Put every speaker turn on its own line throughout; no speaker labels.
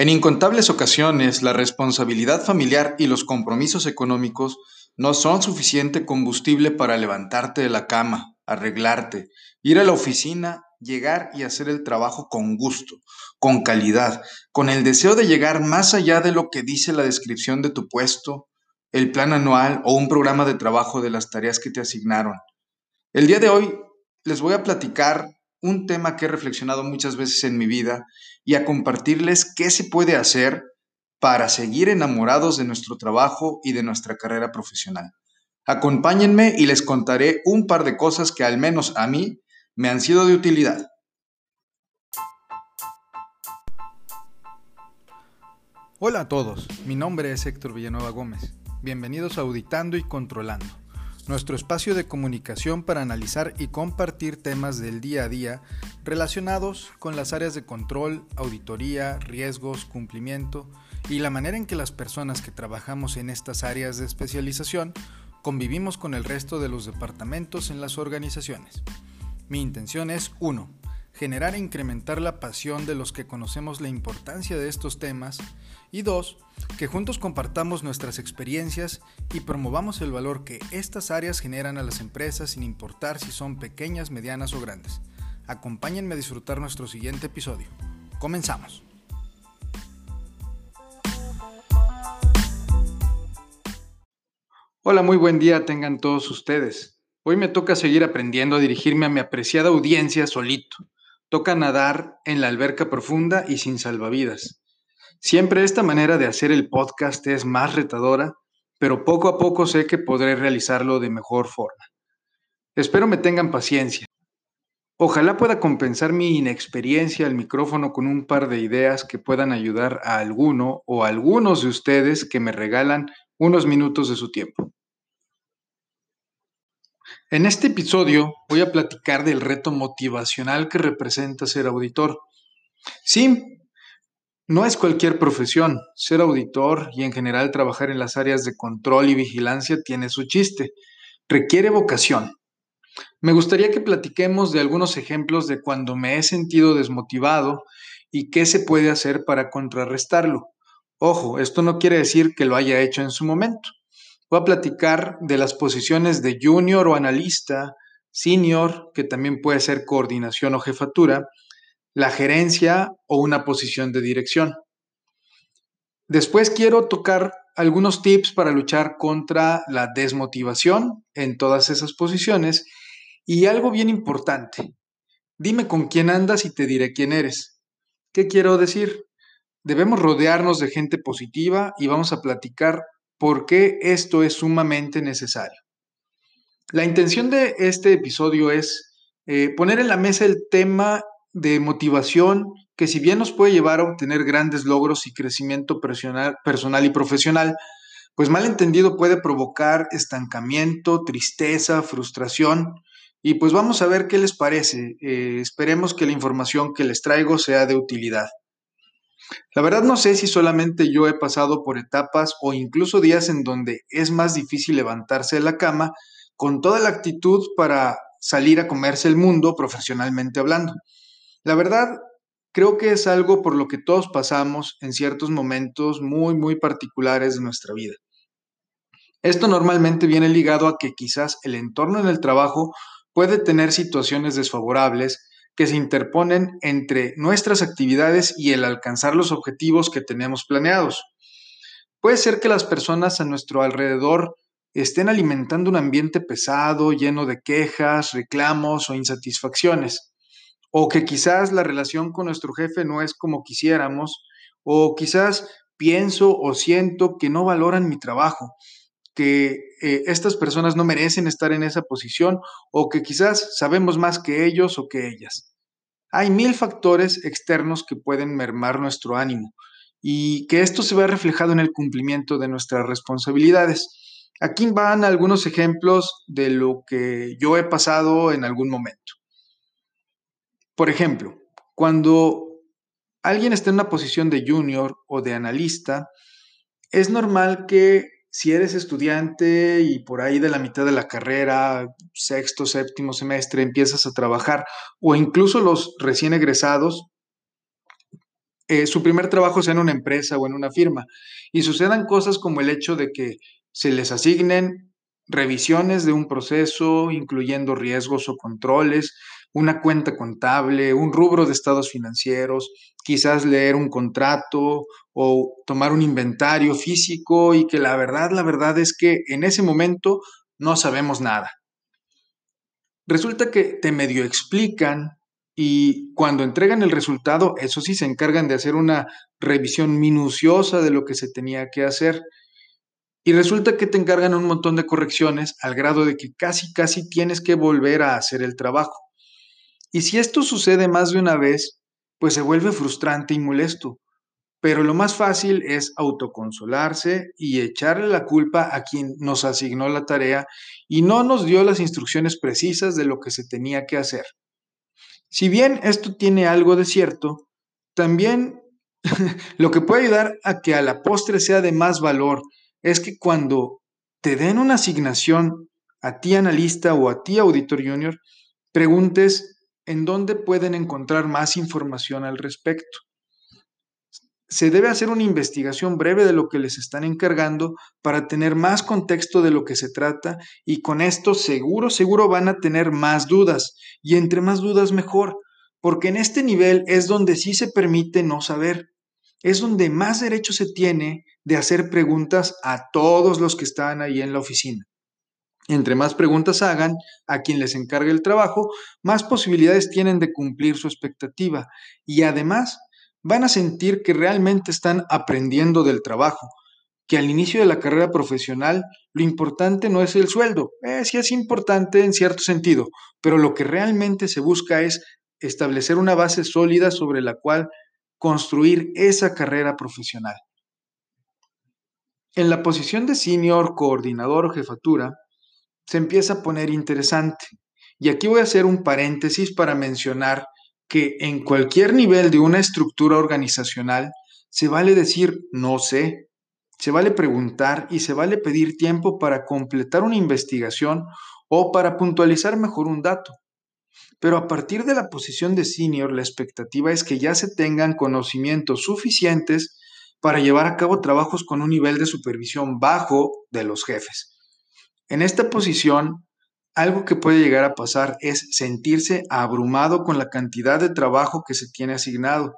En incontables ocasiones, la responsabilidad familiar y los compromisos económicos no son suficiente combustible para levantarte de la cama, arreglarte, ir a la oficina, llegar y hacer el trabajo con gusto, con calidad, con el deseo de llegar más allá de lo que dice la descripción de tu puesto, el plan anual o un programa de trabajo de las tareas que te asignaron. El día de hoy les voy a platicar un tema que he reflexionado muchas veces en mi vida y a compartirles qué se puede hacer para seguir enamorados de nuestro trabajo y de nuestra carrera profesional. Acompáñenme y les contaré un par de cosas que al menos a mí me han sido de utilidad.
Hola a todos, mi nombre es Héctor Villanueva Gómez. Bienvenidos a Auditando y Controlando nuestro espacio de comunicación para analizar y compartir temas del día a día relacionados con las áreas de control, auditoría, riesgos, cumplimiento y la manera en que las personas que trabajamos en estas áreas de especialización convivimos con el resto de los departamentos en las organizaciones. Mi intención es 1 generar e incrementar la pasión de los que conocemos la importancia de estos temas y dos, que juntos compartamos nuestras experiencias y promovamos el valor que estas áreas generan a las empresas sin importar si son pequeñas, medianas o grandes. Acompáñenme a disfrutar nuestro siguiente episodio. Comenzamos.
Hola, muy buen día tengan todos ustedes. Hoy me toca seguir aprendiendo a dirigirme a mi apreciada audiencia solito Toca nadar en la alberca profunda y sin salvavidas. Siempre esta manera de hacer el podcast es más retadora, pero poco a poco sé que podré realizarlo de mejor forma. Espero me tengan paciencia. Ojalá pueda compensar mi inexperiencia al micrófono con un par de ideas que puedan ayudar a alguno o a algunos de ustedes que me regalan unos minutos de su tiempo. En este episodio voy a platicar del reto motivacional que representa ser auditor. Sí, no es cualquier profesión. Ser auditor y en general trabajar en las áreas de control y vigilancia tiene su chiste. Requiere vocación. Me gustaría que platiquemos de algunos ejemplos de cuando me he sentido desmotivado y qué se puede hacer para contrarrestarlo. Ojo, esto no quiere decir que lo haya hecho en su momento. Voy a platicar de las posiciones de junior o analista, senior, que también puede ser coordinación o jefatura, la gerencia o una posición de dirección. Después quiero tocar algunos tips para luchar contra la desmotivación en todas esas posiciones y algo bien importante. Dime con quién andas y te diré quién eres. ¿Qué quiero decir? Debemos rodearnos de gente positiva y vamos a platicar por qué esto es sumamente necesario. La intención de este episodio es eh, poner en la mesa el tema de motivación que si bien nos puede llevar a obtener grandes logros y crecimiento personal, personal y profesional, pues mal entendido puede provocar estancamiento, tristeza, frustración. Y pues vamos a ver qué les parece. Eh, esperemos que la información que les traigo sea de utilidad. La verdad no sé si solamente yo he pasado por etapas o incluso días en donde es más difícil levantarse de la cama con toda la actitud para salir a comerse el mundo profesionalmente hablando. La verdad, creo que es algo por lo que todos pasamos en ciertos momentos muy, muy particulares de nuestra vida. Esto normalmente viene ligado a que quizás el entorno en el trabajo puede tener situaciones desfavorables que se interponen entre nuestras actividades y el alcanzar los objetivos que tenemos planeados. Puede ser que las personas a nuestro alrededor estén alimentando un ambiente pesado, lleno de quejas, reclamos o insatisfacciones, o que quizás la relación con nuestro jefe no es como quisiéramos, o quizás pienso o siento que no valoran mi trabajo, que eh, estas personas no merecen estar en esa posición o que quizás sabemos más que ellos o que ellas. Hay mil factores externos que pueden mermar nuestro ánimo y que esto se ve reflejado en el cumplimiento de nuestras responsabilidades. Aquí van algunos ejemplos de lo que yo he pasado en algún momento. Por ejemplo, cuando alguien está en una posición de junior o de analista, es normal que si eres estudiante y por ahí de la mitad de la carrera, sexto, séptimo semestre, empiezas a trabajar, o incluso los recién egresados, eh, su primer trabajo sea en una empresa o en una firma y sucedan cosas como el hecho de que se les asignen revisiones de un proceso, incluyendo riesgos o controles, una cuenta contable, un rubro de estados financieros, quizás leer un contrato o tomar un inventario físico y que la verdad, la verdad es que en ese momento no sabemos nada. Resulta que te medio explican y cuando entregan el resultado, eso sí, se encargan de hacer una revisión minuciosa de lo que se tenía que hacer. Y resulta que te encargan un montón de correcciones al grado de que casi, casi tienes que volver a hacer el trabajo. Y si esto sucede más de una vez, pues se vuelve frustrante y molesto. Pero lo más fácil es autoconsolarse y echarle la culpa a quien nos asignó la tarea y no nos dio las instrucciones precisas de lo que se tenía que hacer. Si bien esto tiene algo de cierto, también lo que puede ayudar a que a la postre sea de más valor es que cuando te den una asignación a ti analista o a ti auditor junior, preguntes en dónde pueden encontrar más información al respecto. Se debe hacer una investigación breve de lo que les están encargando para tener más contexto de lo que se trata y con esto seguro, seguro van a tener más dudas. Y entre más dudas mejor, porque en este nivel es donde sí se permite no saber, es donde más derecho se tiene de hacer preguntas a todos los que están ahí en la oficina. Entre más preguntas hagan a quien les encargue el trabajo, más posibilidades tienen de cumplir su expectativa y además van a sentir que realmente están aprendiendo del trabajo, que al inicio de la carrera profesional lo importante no es el sueldo, eh, sí es importante en cierto sentido, pero lo que realmente se busca es establecer una base sólida sobre la cual construir esa carrera profesional. En la posición de senior, coordinador o jefatura, se empieza a poner interesante. Y aquí voy a hacer un paréntesis para mencionar que en cualquier nivel de una estructura organizacional se vale decir no sé, se vale preguntar y se vale pedir tiempo para completar una investigación o para puntualizar mejor un dato. Pero a partir de la posición de senior, la expectativa es que ya se tengan conocimientos suficientes para llevar a cabo trabajos con un nivel de supervisión bajo de los jefes. En esta posición, algo que puede llegar a pasar es sentirse abrumado con la cantidad de trabajo que se tiene asignado.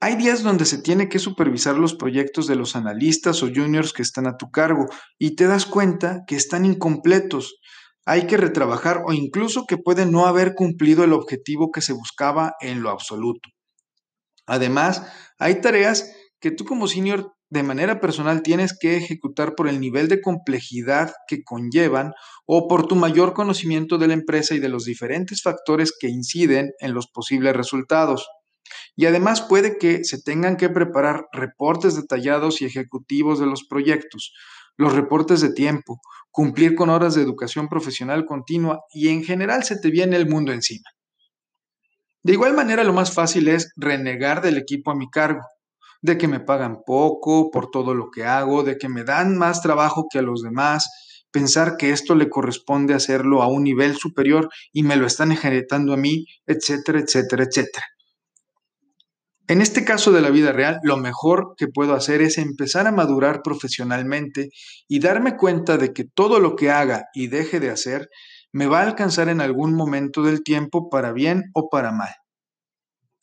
Hay días donde se tiene que supervisar los proyectos de los analistas o juniors que están a tu cargo y te das cuenta que están incompletos. Hay que retrabajar o incluso que puede no haber cumplido el objetivo que se buscaba en lo absoluto. Además, hay tareas que tú como senior de manera personal tienes que ejecutar por el nivel de complejidad que conllevan o por tu mayor conocimiento de la empresa y de los diferentes factores que inciden en los posibles resultados. Y además puede que se tengan que preparar reportes detallados y ejecutivos de los proyectos, los reportes de tiempo, cumplir con horas de educación profesional continua y en general se te viene el mundo encima. De igual manera, lo más fácil es renegar del equipo a mi cargo de que me pagan poco por todo lo que hago, de que me dan más trabajo que a los demás, pensar que esto le corresponde hacerlo a un nivel superior y me lo están ejercitando a mí, etcétera, etcétera, etcétera. En este caso de la vida real, lo mejor que puedo hacer es empezar a madurar profesionalmente y darme cuenta de que todo lo que haga y deje de hacer me va a alcanzar en algún momento del tiempo para bien o para mal.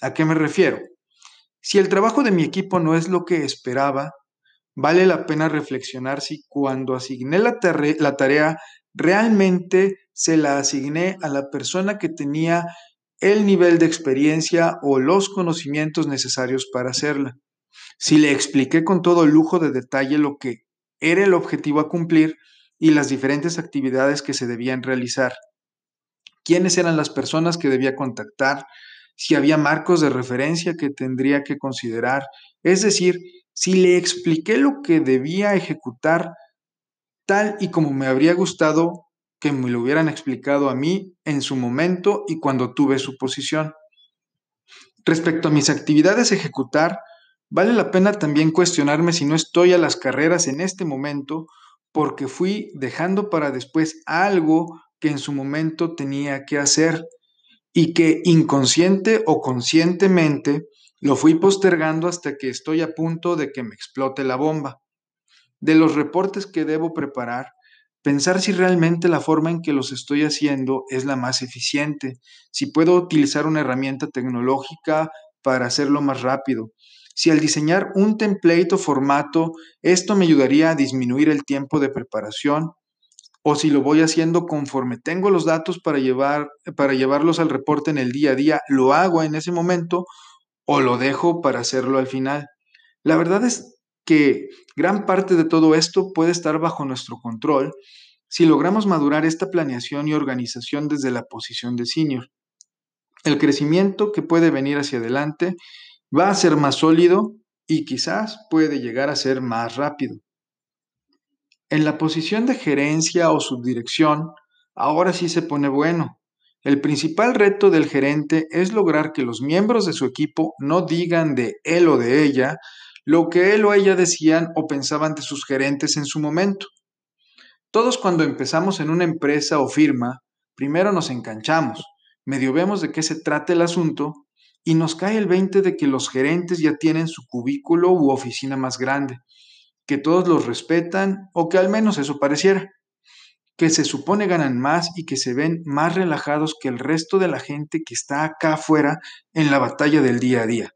¿A qué me refiero? Si el trabajo de mi equipo no es lo que esperaba, vale la pena reflexionar si cuando asigné la, tarea realmente se la asigné a la persona que tenía el nivel de experiencia o los conocimientos necesarios para hacerla. Si le expliqué con todo lujo de detalle lo que era el objetivo a cumplir y las diferentes actividades que se debían realizar. ¿Quiénes eran las personas que debía contactar? Si había marcos de referencia que tendría que considerar, es decir, si le expliqué lo que debía ejecutar tal y como me habría gustado que me lo hubieran explicado a mí en su momento y cuando tuve su posición. Respecto a mis actividades ejecutar, vale la pena también cuestionarme si no estoy a las carreras en este momento porque fui dejando para después algo que en su momento tenía que hacer y que inconsciente o conscientemente Lo fui postergando hasta que estoy a punto de que me explote la bomba. De los reportes que debo preparar, pensar si realmente la forma en que los estoy haciendo es la más eficiente, si puedo utilizar una herramienta tecnológica para hacerlo más rápido, si al diseñar un template o formato esto me ayudaría a disminuir el tiempo de preparación, o si lo voy haciendo conforme tengo los datos para, llevar, para llevarlos al reporte en el día a día, lo hago en ese momento o lo dejo para hacerlo al final. La verdad es que gran parte de todo esto puede estar bajo nuestro control si logramos madurar esta planeación y organización desde la posición de senior. El crecimiento que puede venir hacia adelante va a ser más sólido y quizás puede llegar a ser más rápido. En la posición de gerencia o subdirección, ahora sí se pone bueno. El principal reto del gerente es lograr que los miembros de su equipo no digan de él o de ella lo que él o ella decían o pensaban de sus gerentes en su momento. Todos cuando empezamos en una empresa o firma, primero nos enganchamos, medio vemos de qué se trata el asunto y nos cae el 20 de que los gerentes ya tienen su cubículo u oficina más grande que todos los respetan o que al menos eso pareciera, que se supone ganan más y que se ven más relajados que el resto de la gente que está acá afuera en la batalla del día a día.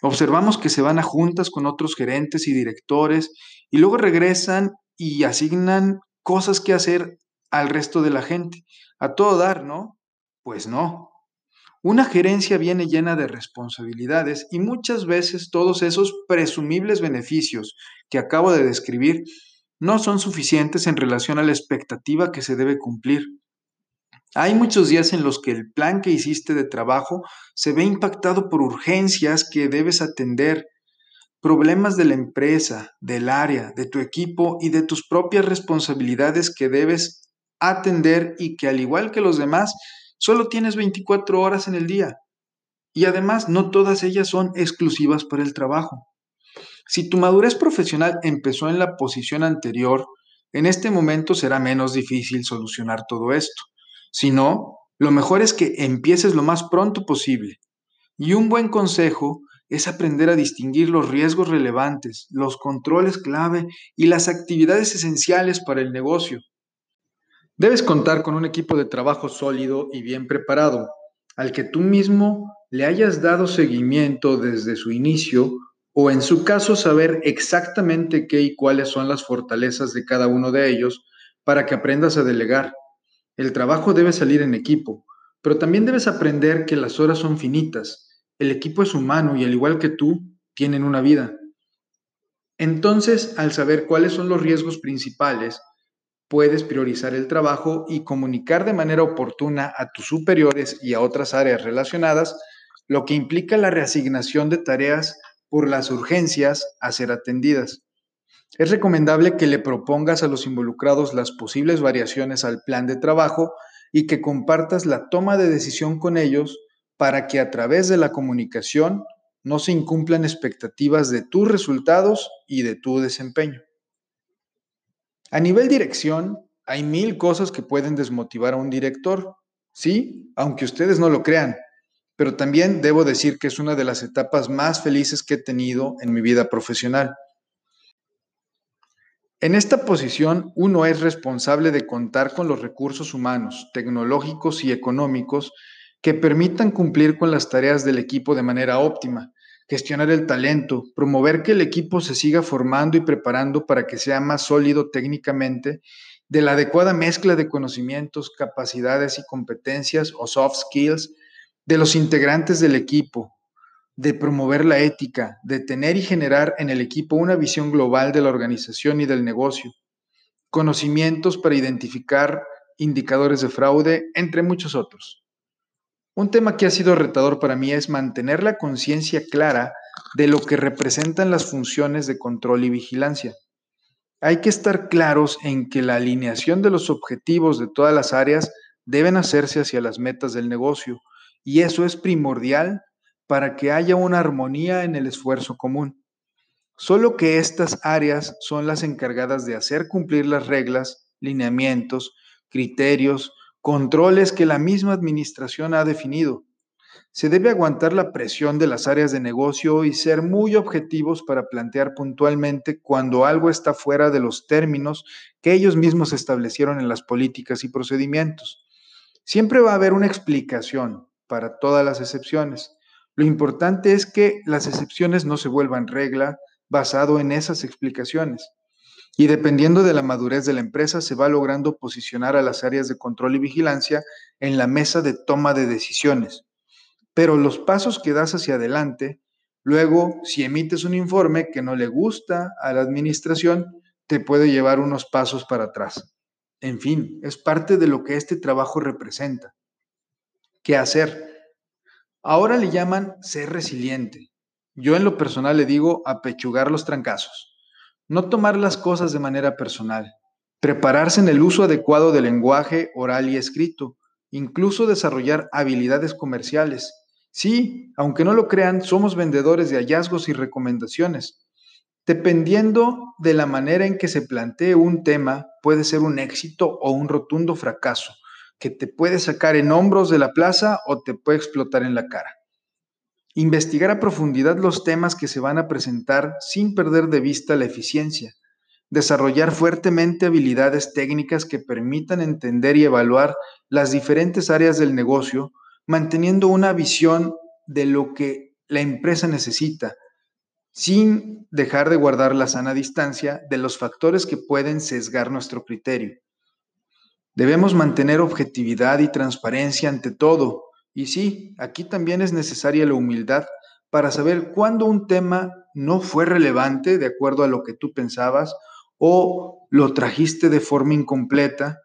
Observamos que se van a juntas con otros gerentes y directores y luego regresan y asignan cosas que hacer al resto de la gente. A todo dar, ¿no? Pues no. Una gerencia viene llena de responsabilidades y muchas veces todos esos presumibles beneficios que acabo de describir no son suficientes en relación a la expectativa que se debe cumplir. Hay muchos días en los que el plan que hiciste de trabajo se ve impactado por urgencias que debes atender, problemas de la empresa, del área, de tu equipo y de tus propias responsabilidades que debes atender y que al igual que los demás Solo tienes 24 horas en el día. Y además no todas ellas son exclusivas para el trabajo. Si tu madurez profesional empezó en la posición anterior, en este momento será menos difícil solucionar todo esto. Si no, lo mejor es que empieces lo más pronto posible. Y un buen consejo es aprender a distinguir los riesgos relevantes, los controles clave y las actividades esenciales para el negocio. Debes contar con un equipo de trabajo sólido y bien preparado, al que tú mismo le hayas dado seguimiento desde su inicio o en su caso saber exactamente qué y cuáles son las fortalezas de cada uno de ellos para que aprendas a delegar. El trabajo debe salir en equipo, pero también debes aprender que las horas son finitas. El equipo es humano y al igual que tú, tienen una vida. Entonces, al saber cuáles son los riesgos principales, puedes priorizar el trabajo y comunicar de manera oportuna a tus superiores y a otras áreas relacionadas, lo que implica la reasignación de tareas por las urgencias a ser atendidas. Es recomendable que le propongas a los involucrados las posibles variaciones al plan de trabajo y que compartas la toma de decisión con ellos para que a través de la comunicación no se incumplan expectativas de tus resultados y de tu desempeño. A nivel dirección, hay mil cosas que pueden desmotivar a un director, sí, aunque ustedes no lo crean, pero también debo decir que es una de las etapas más felices que he tenido en mi vida profesional. En esta posición, uno es responsable de contar con los recursos humanos, tecnológicos y económicos que permitan cumplir con las tareas del equipo de manera óptima, gestionar el talento, promover que el equipo se siga formando y preparando para que sea más sólido técnicamente, de la adecuada mezcla de conocimientos, capacidades y competencias o soft skills de los integrantes del equipo, de promover la ética, de tener y generar en el equipo una visión global de la organización y del negocio, conocimientos para identificar indicadores de fraude, entre muchos otros. Un tema que ha sido retador para mí es mantener la conciencia clara de lo que representan las funciones de control y vigilancia. Hay que estar claros en que la alineación de los objetivos de todas las áreas deben hacerse hacia las metas del negocio y eso es primordial para que haya una armonía en el esfuerzo común. Solo que estas áreas son las encargadas de hacer cumplir las reglas, lineamientos, criterios, controles que la misma administración ha definido. Se debe aguantar la presión de las áreas de negocio y ser muy objetivos para plantear puntualmente cuando algo está fuera de los términos que ellos mismos establecieron en las políticas y procedimientos. Siempre va a haber una explicación para todas las excepciones. Lo importante es que las excepciones no se vuelvan regla basado en esas explicaciones. Y dependiendo de la madurez de la empresa, se va logrando posicionar a las áreas de control y vigilancia en la mesa de toma de decisiones pero los pasos que das hacia adelante, luego si emites un informe que no le gusta a la administración, te puede llevar unos pasos para atrás. En fin, es parte de lo que este trabajo representa. ¿Qué hacer? Ahora le llaman ser resiliente. Yo en lo personal le digo apechugar los trancazos. No tomar las cosas de manera personal. Prepararse en el uso adecuado del lenguaje oral y escrito. Incluso desarrollar habilidades comerciales Sí, aunque no lo crean, somos vendedores de hallazgos y recomendaciones. Dependiendo de la manera en que se plantee un tema, puede ser un éxito o un rotundo fracaso, que te puede sacar en hombros de la plaza o te puede explotar en la cara. Investigar a profundidad los temas que se van a presentar sin perder de vista la eficiencia. Desarrollar fuertemente habilidades técnicas que permitan entender y evaluar las diferentes áreas del negocio manteniendo una visión de lo que la empresa necesita, sin dejar de guardar la sana distancia de los factores que pueden sesgar nuestro criterio. Debemos mantener objetividad y transparencia ante todo. Y sí, aquí también es necesaria la humildad para saber cuándo un tema no fue relevante de acuerdo a lo que tú pensabas o lo trajiste de forma incompleta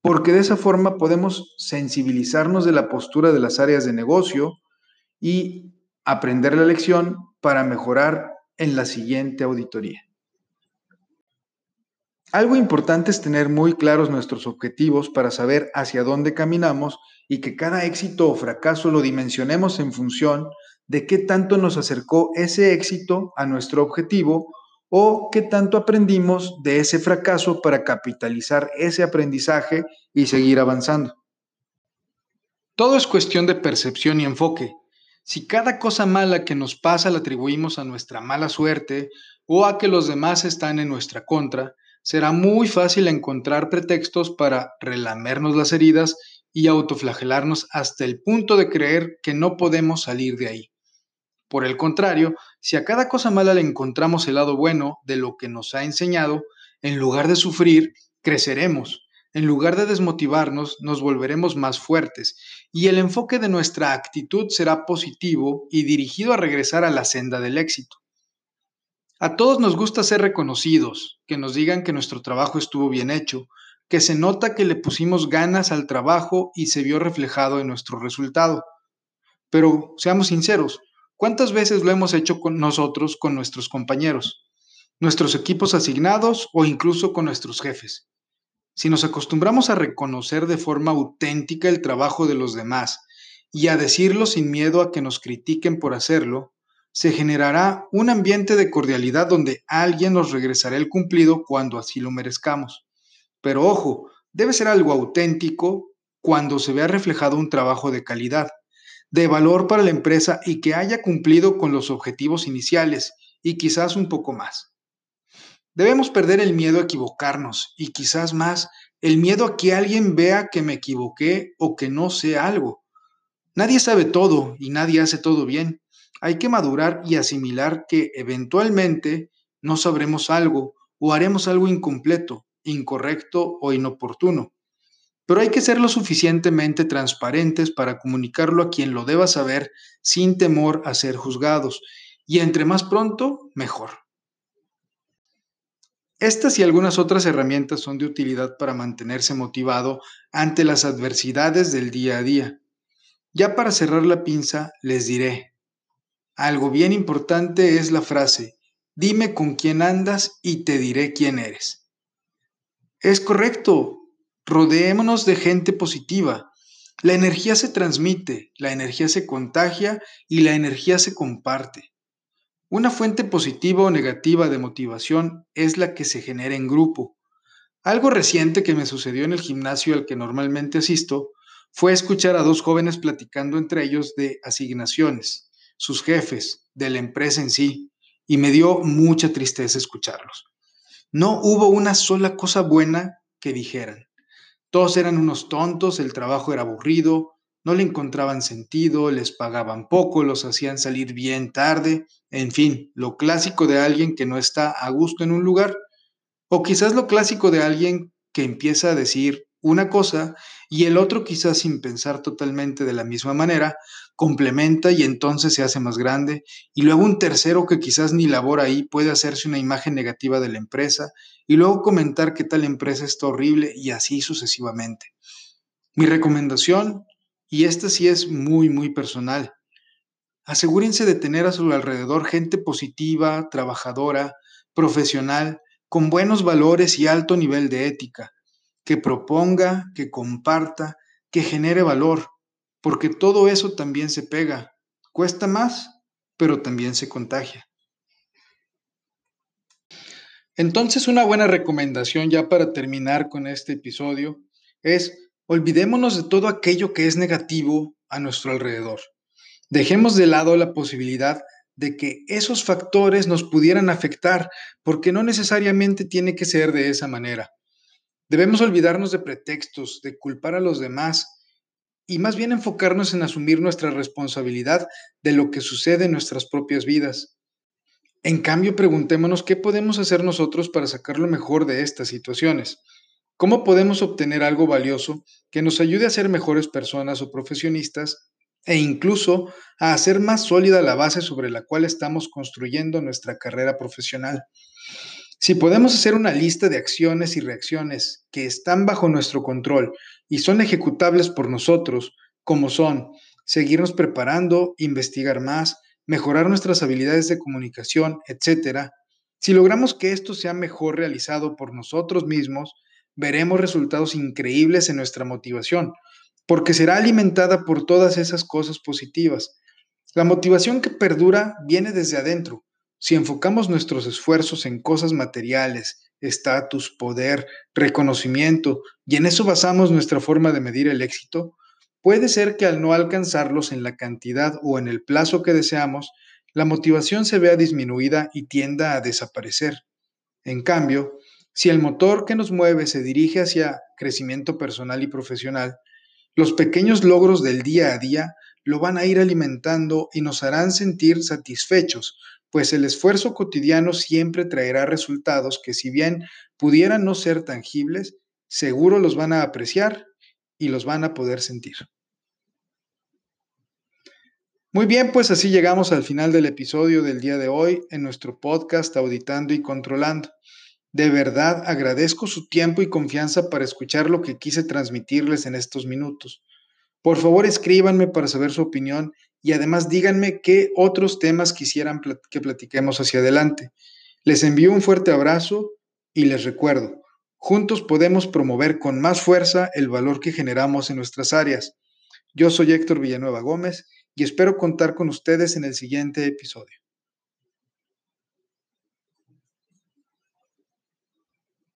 porque de esa forma podemos sensibilizarnos de la postura de las áreas de negocio y aprender la lección para mejorar en la siguiente auditoría. Algo importante es tener muy claros nuestros objetivos para saber hacia dónde caminamos y que cada éxito o fracaso lo dimensionemos en función de qué tanto nos acercó ese éxito a nuestro objetivo o qué tanto aprendimos de ese fracaso para capitalizar ese aprendizaje y seguir avanzando. Todo es cuestión de percepción y enfoque. Si cada cosa mala que nos pasa la atribuimos a nuestra mala suerte o a que los demás están en nuestra contra, será muy fácil encontrar pretextos para relamernos las heridas y autoflagelarnos hasta el punto de creer que no podemos salir de ahí. Por el contrario, si a cada cosa mala le encontramos el lado bueno de lo que nos ha enseñado, en lugar de sufrir, creceremos. En lugar de desmotivarnos, nos volveremos más fuertes y el enfoque de nuestra actitud será positivo y dirigido a regresar a la senda del éxito. A todos nos gusta ser reconocidos, que nos digan que nuestro trabajo estuvo bien hecho, que se nota que le pusimos ganas al trabajo y se vio reflejado en nuestro resultado. Pero seamos sinceros, ¿Cuántas veces lo hemos hecho con nosotros, con nuestros compañeros, nuestros equipos asignados o incluso con nuestros jefes? Si nos acostumbramos a reconocer de forma auténtica el trabajo de los demás y a decirlo sin miedo a que nos critiquen por hacerlo, se generará un ambiente de cordialidad donde alguien nos regresará el cumplido cuando así lo merezcamos. Pero ojo, debe ser algo auténtico cuando se vea reflejado un trabajo de calidad de valor para la empresa y que haya cumplido con los objetivos iniciales y quizás un poco más. Debemos perder el miedo a equivocarnos y quizás más el miedo a que alguien vea que me equivoqué o que no sé algo. Nadie sabe todo y nadie hace todo bien. Hay que madurar y asimilar que eventualmente no sabremos algo o haremos algo incompleto, incorrecto o inoportuno. Pero hay que ser lo suficientemente transparentes para comunicarlo a quien lo deba saber sin temor a ser juzgados. Y entre más pronto, mejor. Estas y algunas otras herramientas son de utilidad para mantenerse motivado ante las adversidades del día a día. Ya para cerrar la pinza, les diré, algo bien importante es la frase, dime con quién andas y te diré quién eres. Es correcto, Rodeémonos de gente positiva. La energía se transmite, la energía se contagia y la energía se comparte. Una fuente positiva o negativa de motivación es la que se genera en grupo. Algo reciente que me sucedió en el gimnasio al que normalmente asisto fue escuchar a dos jóvenes platicando entre ellos de asignaciones, sus jefes, de la empresa en sí, y me dio mucha tristeza escucharlos. No hubo una sola cosa buena que dijeran. Todos eran unos tontos, el trabajo era aburrido, no le encontraban sentido, les pagaban poco, los hacían salir bien tarde, en fin, lo clásico de alguien que no está a gusto en un lugar, o quizás lo clásico de alguien que empieza a decir una cosa y el otro quizás sin pensar totalmente de la misma manera, complementa y entonces se hace más grande, y luego un tercero que quizás ni labora ahí puede hacerse una imagen negativa de la empresa y luego comentar que tal empresa está horrible y así sucesivamente. Mi recomendación, y esta sí es muy, muy personal, asegúrense de tener a su alrededor gente positiva, trabajadora, profesional, con buenos valores y alto nivel de ética, que proponga, que comparta, que genere valor, porque todo eso también se pega. Cuesta más, pero también se contagia. Entonces, una buena recomendación ya para terminar con este episodio es olvidémonos de todo aquello que es negativo a nuestro alrededor. Dejemos de lado la posibilidad de que esos factores nos pudieran afectar, porque no necesariamente tiene que ser de esa manera. Debemos olvidarnos de pretextos, de culpar a los demás y más bien enfocarnos en asumir nuestra responsabilidad de lo que sucede en nuestras propias vidas. En cambio, preguntémonos qué podemos hacer nosotros para sacar lo mejor de estas situaciones. ¿Cómo podemos obtener algo valioso que nos ayude a ser mejores personas o profesionistas e incluso a hacer más sólida la base sobre la cual estamos construyendo nuestra carrera profesional? Si podemos hacer una lista de acciones y reacciones que están bajo nuestro control y son ejecutables por nosotros, como son seguirnos preparando, investigar más, mejorar nuestras habilidades de comunicación, etc., si logramos que esto sea mejor realizado por nosotros mismos, veremos resultados increíbles en nuestra motivación, porque será alimentada por todas esas cosas positivas. La motivación que perdura viene desde adentro. Si enfocamos nuestros esfuerzos en cosas materiales, estatus, poder, reconocimiento, y en eso basamos nuestra forma de medir el éxito, puede ser que al no alcanzarlos en la cantidad o en el plazo que deseamos, la motivación se vea disminuida y tienda a desaparecer. En cambio, si el motor que nos mueve se dirige hacia crecimiento personal y profesional, los pequeños logros del día a día lo van a ir alimentando y nos harán sentir satisfechos, pues el esfuerzo cotidiano siempre traerá resultados que si bien pudieran no ser tangibles, seguro los van a apreciar y los van a poder sentir. Muy bien, pues así llegamos al final del episodio del día de hoy en nuestro podcast Auditando y Controlando. De verdad agradezco su tiempo y confianza para escuchar lo que quise transmitirles en estos minutos. Por favor, escríbanme para saber su opinión y además díganme qué otros temas quisieran que platiquemos hacia adelante. Les envío un fuerte abrazo y les recuerdo, juntos podemos promover con más fuerza el valor que generamos en nuestras áreas. Yo soy Héctor Villanueva Gómez y espero contar con ustedes en el siguiente episodio.